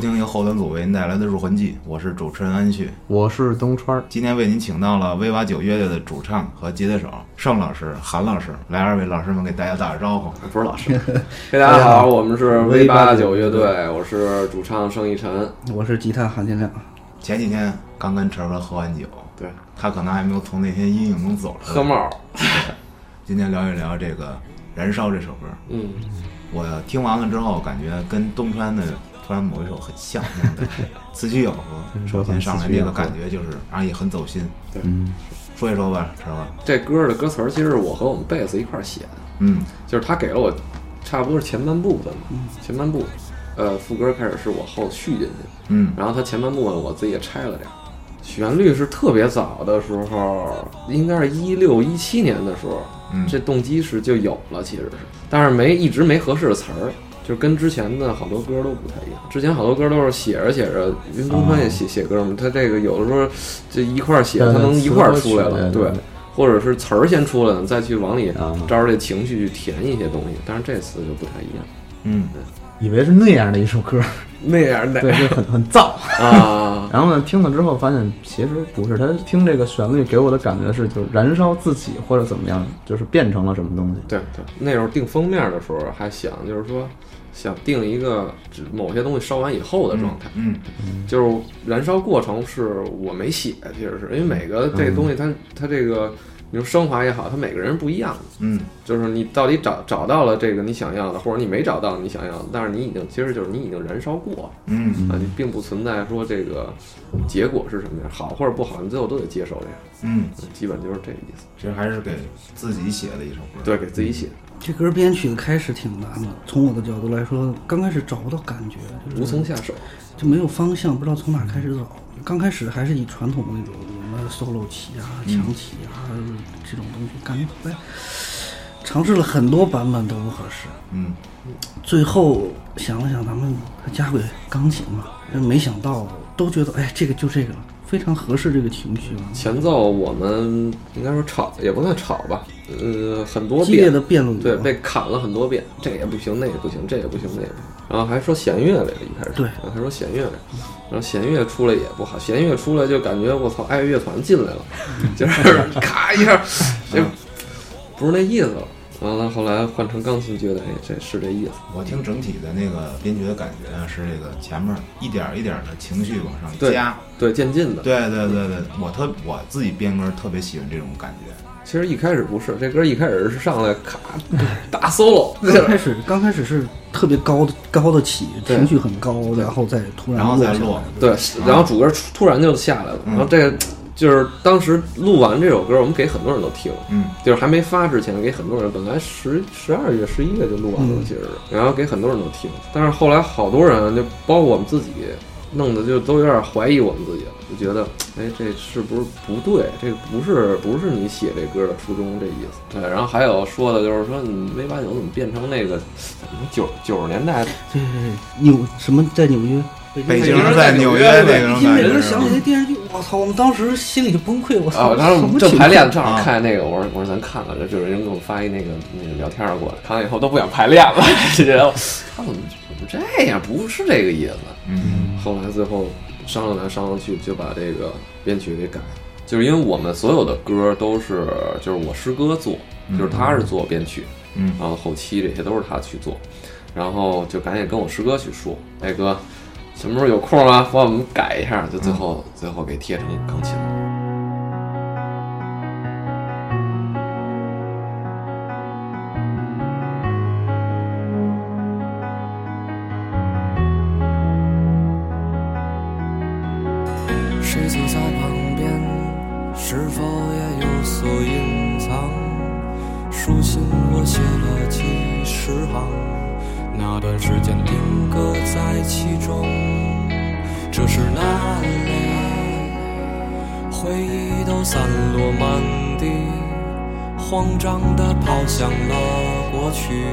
好，欢迎收听由后端组为您带来的《入魂记》，我是主持人安旭。我是东川儿，今天为您请到了威瓦九乐队的主唱和吉他手盛老师、韩老师，来二位老师们给大家打个招呼。不是老师，嘿，大家好，我们是 V 八九乐队，我是主唱盛一晨。我是吉他韩天亮，前几天刚跟晨哥喝完酒，对，他可能还没有从那天阴影中走出来。喝帽，今天聊一聊这个《燃烧》这首歌。嗯，我听完了之后，感觉跟东川的突然某一首很像，那种感觉 词曲咬合。首先上来那个感觉就是，然后也很走心。对，说一说吧，晨哥。这歌的歌词儿其实是我和我们贝斯一块儿写的，嗯。就是他给了我差不多是前半部分吧，前半部，呃，副歌开始是我后续进去，嗯。然后他前半部分我自己也拆了点儿。旋律是特别早的时候，应该是一六一七年的时候，嗯，这动机是就有了，其实是，但是没一直没合适的词儿，就跟之前的好多歌都不太一样。之前好多歌都是写着写着，云东川也写写歌嘛，他这个有的时候就一块儿写，他能一块儿出来了，对对，或者是词儿先出来了，再去往里啊照着这情绪去填一些东西。但是这次就不太一样，嗯以为是那样的一首歌，那样的对，就很很燥。啊，然后呢，听了之后发现其实不是，他听这个旋律给我的感觉是，就是燃烧自己或者怎么样，就是变成了什么东西。对对，那时候定封面的时候还想，就是说想定一个只某些东西烧完以后的状态。嗯就是燃烧过程是我没写，其实是因为每个这个东西它、它这个你说升华也好，它每个人不一样的，嗯就是你到底找找到了这个你想要的，或者你没找到你想要的，但是你已经其实就是你已经燃烧过了嗯啊，你并不存在说这个结果是什么样，好或者不好，你最后都得接受这个，嗯，基本就是这个意思。其实还是给自己写的一首歌。对，给自己写，这歌编曲开始挺难的。从我的角度来说，刚开始找不到感觉，就是无从下手。就没有方向，不知道从哪开始走。刚开始还是以传统的那种 solo 起啊、强起啊、这种东西，感觉后来尝试了很多版本都不合适。嗯最后想了想，咱们加个钢琴嘛，没想到都觉得哎，这个就这个了，非常合适这个情绪啊。前奏我们应该说吵也不算吵吧，呃，很多激烈遍的辩论对，被砍了很多遍，这也不行，那也不行，这也不行，那也不行。然后还说弦乐来了，一开始，对然后还说弦乐来，然后弦乐出来也不好，弦乐出来就感觉我操，爱乐乐团进来了，就是咔一下，就不是那意思了。完了，后来换成钢琴，觉得哎，这是这意思。我听整体的那个编曲的感觉啊，是这个前面一点儿一点儿的情绪往上对加。对，渐进的。对对对对，我特我自己编歌特别喜欢这种感觉。其实一开始不是，这歌一开始是上来咔大 solo，刚开始刚开始是特别高的高的起，情绪很高，然后再突然然后再落。对，然后主歌突突然就下来了，嗯然后这个就是当时录完这首歌，我们给很多人都听，嗯。就是还没发之前给很多人，本来十十二月、十一月就录完了，嗯。其实是，然后给很多人都听，但是后来好多人就包括我们自己，弄得就都有点怀疑我们自己了，就觉得，哎，这是不是不对？这个不是不是你写这歌的初衷这意思。对，然后还有说的就是说，你 V 八九怎么变成那个九九十年代对 纽什么在纽约，北京京人在纽约那种一听感觉是每个人想起。那电视剧，我操！我们当时心里就崩溃，我操！啊，然后我们什么情况正排练，正好啊看那个，我说我说咱看看，这就是人给我们发一那个那个聊天儿过来，看完以后都不想排练了，就觉得他怎么怎么这样？不是这个意思。嗯后来最后商量来商量去，就把这个编曲给改。了，就是因为我们所有的歌都是就是我师哥做，就是他是做编曲，嗯。然后后期这些都是他去做，然后就赶紧跟我师哥去说，哎哥，什么时候有空啊，帮我们改一下，就最后、最后给贴成钢琴所隐藏？书信我写了几十行，那段时间定格在其中，这是哪里？回忆都散落满地，慌张地跑向了过去，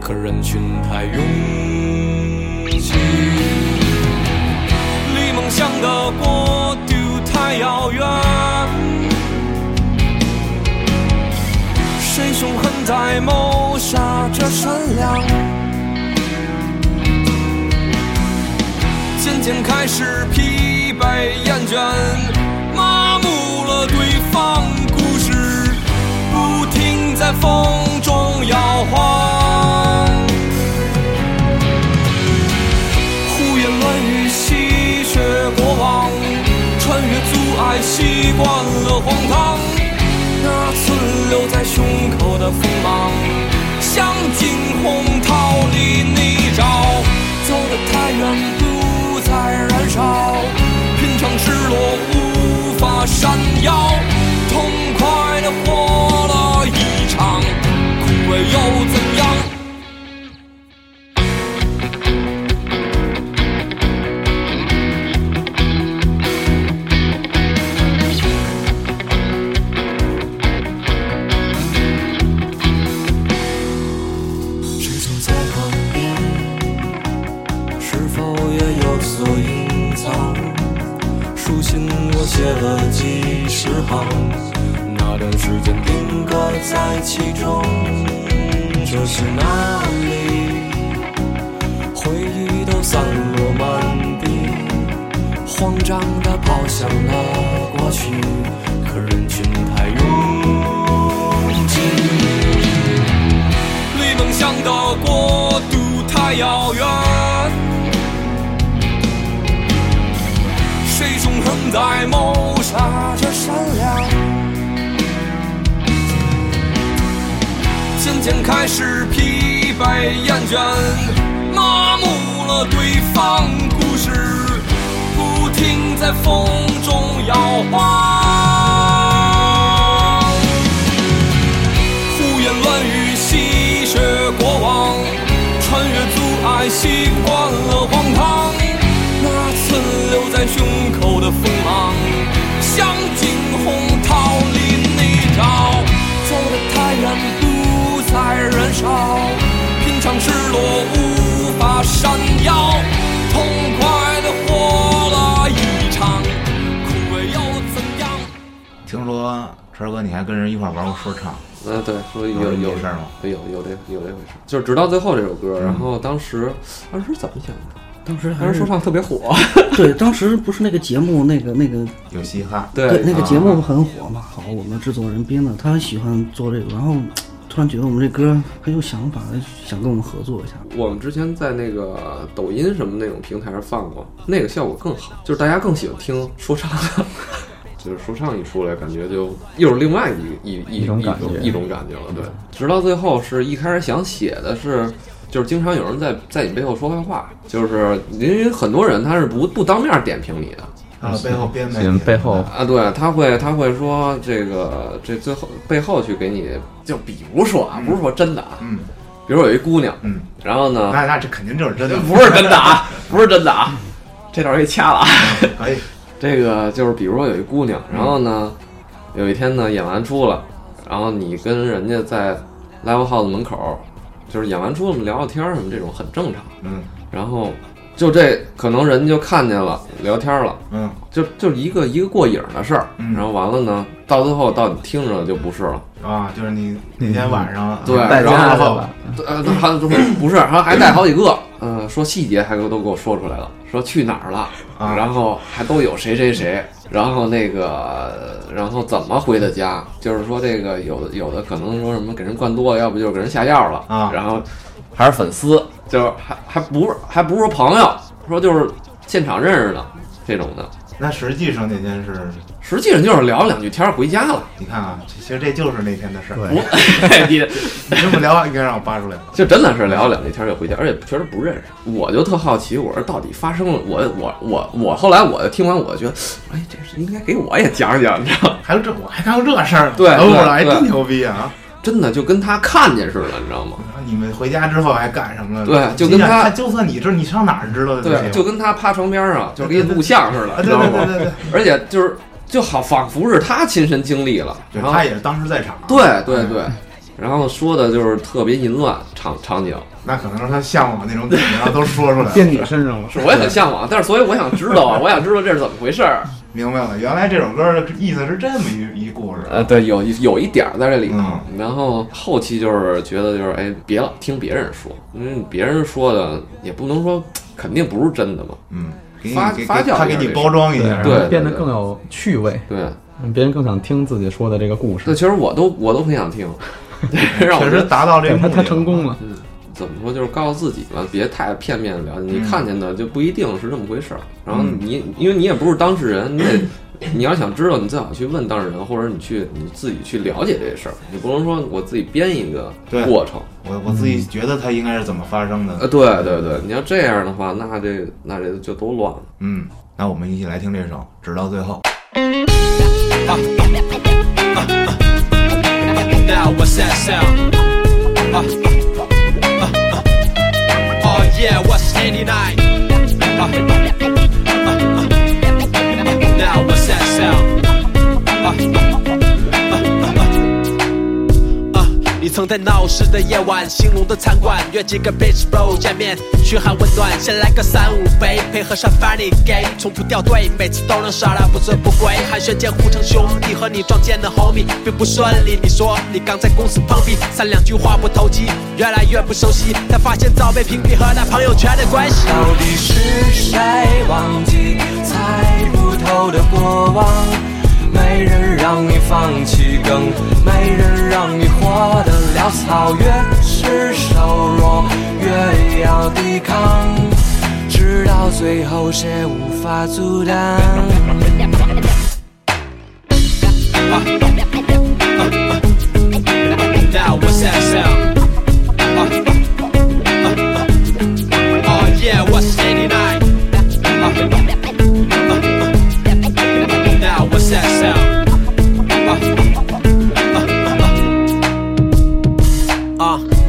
可人群太拥挤。离梦想的国在谋杀着善良？渐渐开始疲惫厌倦，麻木了对方故事，不停在风中摇晃。胡言乱语戏谑过往，穿越阻碍习惯了荒唐。留在胸口的锋芒，像惊鸿逃离泥沼，走得太远不再燃烧，品尝失落书信我写了几十行，那段时间定格在其中。这是哪里？回忆都散落满地，慌张地跑向了过去，可人群太拥挤。离梦想的国度太遥远，在谋杀着善良？渐渐开始疲惫厌倦，麻木了对方故事，不停在风中摇晃。胡言乱语戏谑过往，穿越阻碍习惯了荒唐。那存留在胸口的风芒，想惊鸿逃离泥沼，走得太远不再燃烧，品尝失落无法闪耀，痛快的活了一场，枯萎又怎样？听说川儿哥你还跟人一块儿玩过说唱，呃，对，说有有事儿吗？有有这有这回事，就是直到最后这首歌，然后当时当时怎么想的？当时还是说唱特别火，对，当时不是那个节目，那个那个有嘻哈，对那个节啊目很火嘛。好，我们制作人编的，他很喜欢做这个，然后突然觉得我们这歌很有想法，想跟我们合作一下。我们之前在那个抖音什么那种平台上放过，那个效果更好，就是大家更喜欢听说唱的。就是说唱一出来，感觉就又是另外一一一一种感觉一种感觉了。对，直到最后是一开始想写的是，就是经常有人在在你背后说坏话，就是因为很多人他是不不当面点评你的，啊，背后编喜欢背后。啊，对，他会他会说这个这最后背后去给你，就比如说啊，不是说真的啊，嗯。比如有一姑娘，嗯，然后呢，那那这肯定就是真的，不是真的啊，不是真的啊，这段给掐了啊。可 以，这个就是比如说有一姑娘，然后呢，有一天呢演完出了，然后你跟人家在 live house 门口，就是演完出我们聊聊天儿什么这种很正常，嗯。然后就这可能人就看见了聊天了。嗯。就就是一个一个过瘾的事儿，嗯。然后完了呢，到最后到你听着就不是了，啊，就是你那天晚上对然后？呃，还 不是，还还带好几个，嗯，说细节还给我都给我说出来了，说去哪儿了，啊。然后还都有谁谁谁，然后那个，然后怎么回的家，就是说这个有的有的可能说什么给人灌多了，要不就是给人下药了啊。然后还是粉丝，就是还还不是还不是说朋友，说就是现场认识的这种的，那实际上那天是，实际上就是聊两句天儿回家了。你看啊，其实这就是那天的事儿。对，你你这么聊，应该让我扒出来了。就真的是聊两句天儿就回家，而且确实不认识。我就特好奇，我说到底发生了，我我我我后来我听完，我觉得，哎，这是应该给我也讲讲，你知道吗？还有这，我还干过这事儿呢。对等会儿对对还真牛逼啊！真的就跟他看见似的，你知道吗？你们回家之后还干什么了？对就跟他他，就算你知道，你上哪儿知道的？对，就跟他趴床边上，就给你录像似的，知道吗？对对对对，而且就是就好仿佛是他亲身经历了，然后就他也是当时在场。对对嗯对，然后说的就是特别淫乱场场景，那可能是他向往那种感觉，然后都说出来了。变你身上了。是我也很向往，但是所以我想知道啊，我想知道这是怎么回事儿。明白了，原来这首歌的意思是这么一一故事。呃，对，有一有一点儿在这里头，嗯然后后期就是觉得就是哎，别了，听别人说，因为别人说的也不能说肯定不是真的嘛。嗯，给你发给发酵给他给你包装一下，对变得更有趣味，对，让别人更想听自己说的这个故事那事。其实我都我都很想听，让我觉得确实达到这个他他成功了，嗯，怎么说，就是告诉自己吧，别太片面的了解。你看见的就不一定是这么回事儿。然后嗯你，因为你也不是当事人，你得，你要想知道，你最好去问当事人，或者你去你自己去了解这事儿。你不能说我自己编一个过程。我我自己觉得它应该是怎么发生的。呃，对对对，你要这样的话，那这那这就都乱了。嗯，那我们一起来听这首《直到最后》。曾在闹市的夜晚，兴隆的餐馆，约几个 bitch bro 见面，嘘寒问暖，先来个三五杯，配合上 funny gay，从不掉队，每次都能杀到不醉不归，寒暄间互称兄弟，和你撞见的 homie 并不顺利。你说你刚在公司碰壁，三两句话不投机，越来越不熟悉，才发现早被屏蔽和那朋友圈的关系。到底是谁忘记猜不透的过往？没人让你放弃，更没人让你活得潦草。越是瘦弱，越要抵抗，直到最后谁无法阻挡。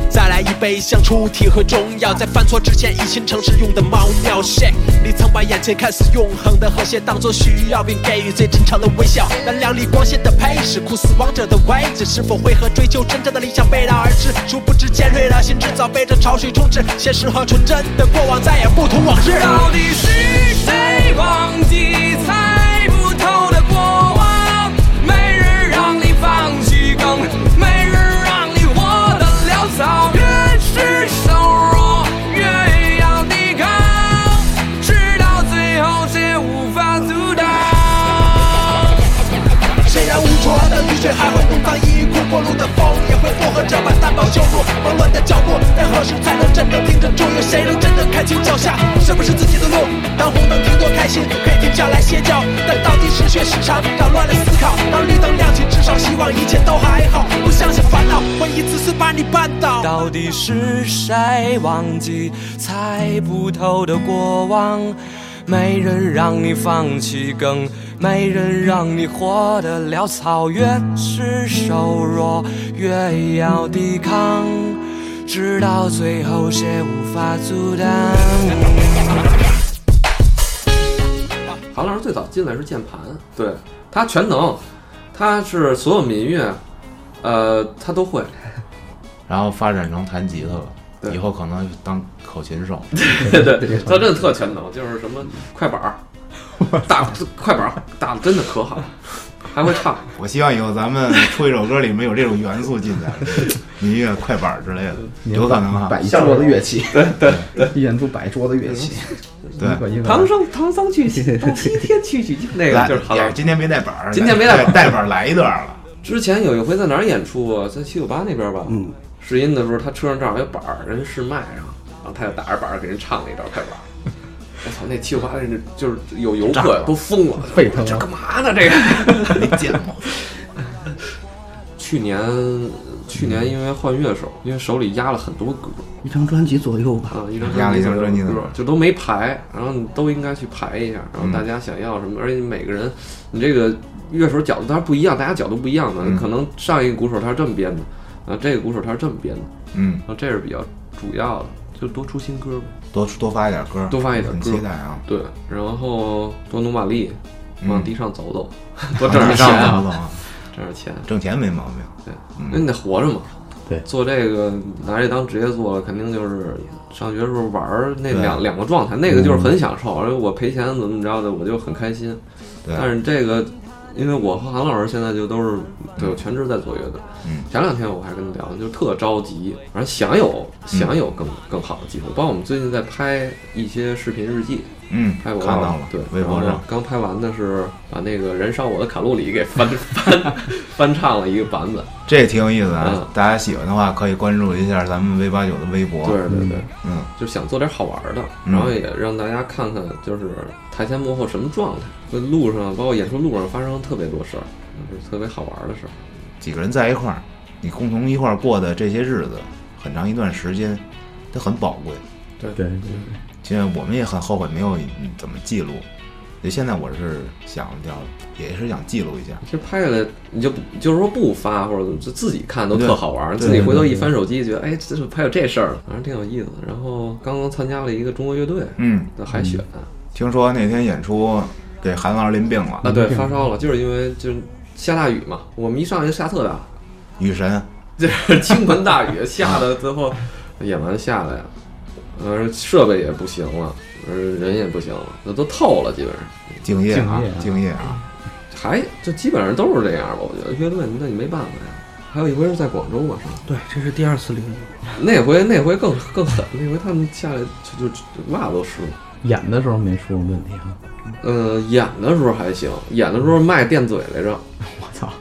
再来一杯香出体和中药，在犯错之前一心诚实用的猫尿 shake。你曾把眼前看似永恒的和谐当作需要，并给予最真诚的微笑。那亮丽光鲜的配饰，酷似王者的位置，是否会和追求真正的理想背道而驰？殊不知尖锐的心智早被这潮水充斥，现实和纯真的过往再也不同往日。到底是谁忘记过路的风也会附和着把担保修路。忙乱的脚步，但何时才能真正停止住？有谁能真正看清脚下是不是自己的路？当红灯停多开心，可以停下来歇脚，但到底是血是肠，扰乱了思考。当绿灯亮起，至少希望一切都还好。不相信烦恼会一次次把你绊倒。到底是谁忘记猜不透的过往？没人让你放弃，更没人让你活得潦草。越是瘦弱，越要抵抗，直到最后谁无法阻挡。韩老师最早进来是键盘，对他全能，他是所有民乐，呃，他都会。然后发展成弹吉他了，以后可能当口琴手。对对，他真的特全能，就是什么快板儿，打快板儿打的真的可好，还会唱。我希望以后咱们出一首歌里面有这种元素进来，民乐、快板儿之类的，有可能哈。摆一桌子乐器，对对对，演出摆桌子乐器，对唐僧唐僧去 西，天取取经，那个，就是韩老师。今天没带板儿，今天没带板带板儿来一段了。之前有一回在哪儿演出啊？在七九八那边吧。嗯，试音的时候，他车上正好有板儿，人试麦上，然后他就打着板儿给人唱了一段快板儿。我操，那七九八的人就是有游客都疯了，沸腾这干嘛呢？这个。没见过，去年去年因为换乐手，因为手里压了很多歌一张专辑左右吧。啊，一张压了一张专辑的歌就都没排，然后你都应该去排一下，然后嗯大家想要什么，而且每个人你这个乐手角度当然不一样，大家角度不一样的，嗯可能上一个鼓手他是这么编的，啊，这个鼓手他是这么编的，嗯，啊，这是比较主要的，就多出新歌吧，多多发一点歌，多发一点很歌期待啊。对，然后多努把力，嗯往地上走走，多挣点钱，挣点钱。挣钱没毛病。对，嗯那你得活着嘛。对做这个拿这当职业做了，肯定就是上学时候玩儿那两两个状态，那个就是很享受，而且我赔钱怎么着的，我就很开心。对，但是这个，因为我和韩老师现在就都是对全职在做乐队。嗯前两天我还跟他聊，就特着急，反正想有想有更更好的机会。包括我们最近在拍一些视频日记，嗯，拍过看到了，对，微博上，刚拍完的是把那个《燃烧我的卡路里》给翻 翻翻唱了一个版本。这也挺有意思的啊嗯。大家喜欢的话，可以关注一下咱们 V 八九的微博。对对对，嗯，就想做点好玩的，嗯然后也让大家看看，就是台前幕后什么状态。在路上，包括演出路上发生了特别多事儿，就是特别好玩的事儿。几个人在一块儿，你共同一块儿过的这些日子，很长一段时间，它很宝贵。对对对，其实我们也很后悔没有嗯怎么记录。就现在我是想要，也是想记录一下。其实拍下来，你就不就是说不发，或者就自己看都特好玩儿。自己回头一翻手机，觉得哎，这是还有这事儿，反正挺有意思的。然后刚刚参加了一个中国乐队嗯，的海选听说那天演出给韩老师淋病了，啊，对，发烧了，就是因为就是下大雨嘛，我们一上来就下特大，雨神，就是倾盆大雨，下的最后演完下来呀，呃，设备也不行了，呃，人也不行了，那都透了，基本上。敬业啊敬业啊，敬业啊！还就基本上都是这样吧，我觉得乐队那你没办法呀。还有一回是在广州吧，是吧？对，这是第二次领舞。那回那回更更狠，那回他们下来就就就袜子都湿了。演的时候没出问题啊。呃，演的时候还行，演的时候卖电嘴来着，我操，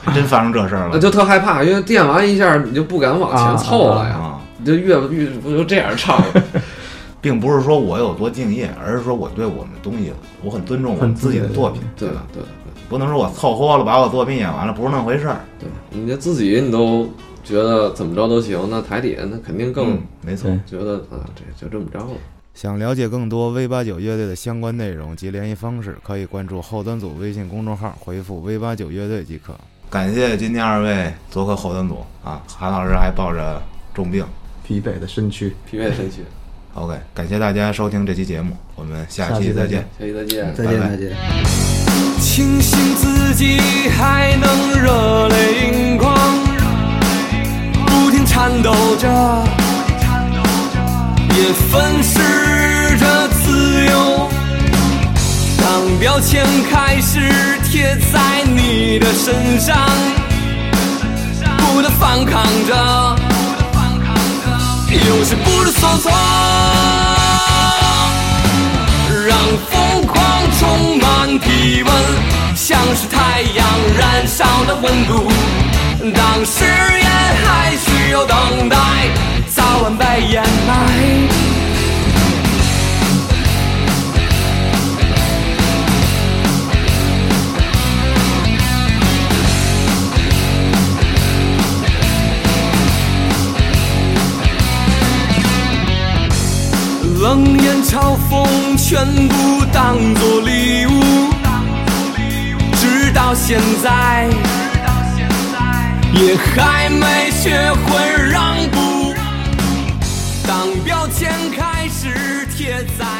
还真发生这事儿了那就特害怕，因为电完一下你就不敢往前凑了呀，啊！你就越越不就这样唱。并不是说我有多敬业，而是说我对我们东西，我很尊重我们自己的作品，对吧？对对不能说我凑合了把我作品演完了，不是那回事儿。对，你这自己你都觉得怎么着都行，那台底下那肯定更嗯，没错。觉得啊，这就这么着了。想了解更多 V 八九乐队的相关内容及联系方式，可以关注后端组微信公众号，回复 V 八九乐队即可。感谢今天二位做客后端组啊，韩老师还抱着重病。疲惫的身躯。疲惫的身躯，OK，感谢大家收听这期节目，我们下期再见。下期再见。再见，拜拜再见。庆幸自己还能热泪盈眶，不停颤抖着，也粉饰着自由。当标签开始贴在你的身上，不断反抗着，有些不知所措。让疯狂充满体温，像是太阳燃烧的温度。当誓言还需要等待，早晚被掩埋。嘲讽全部当作礼物，直到现在，直到现在，也还没学会让步，当标签开始贴在。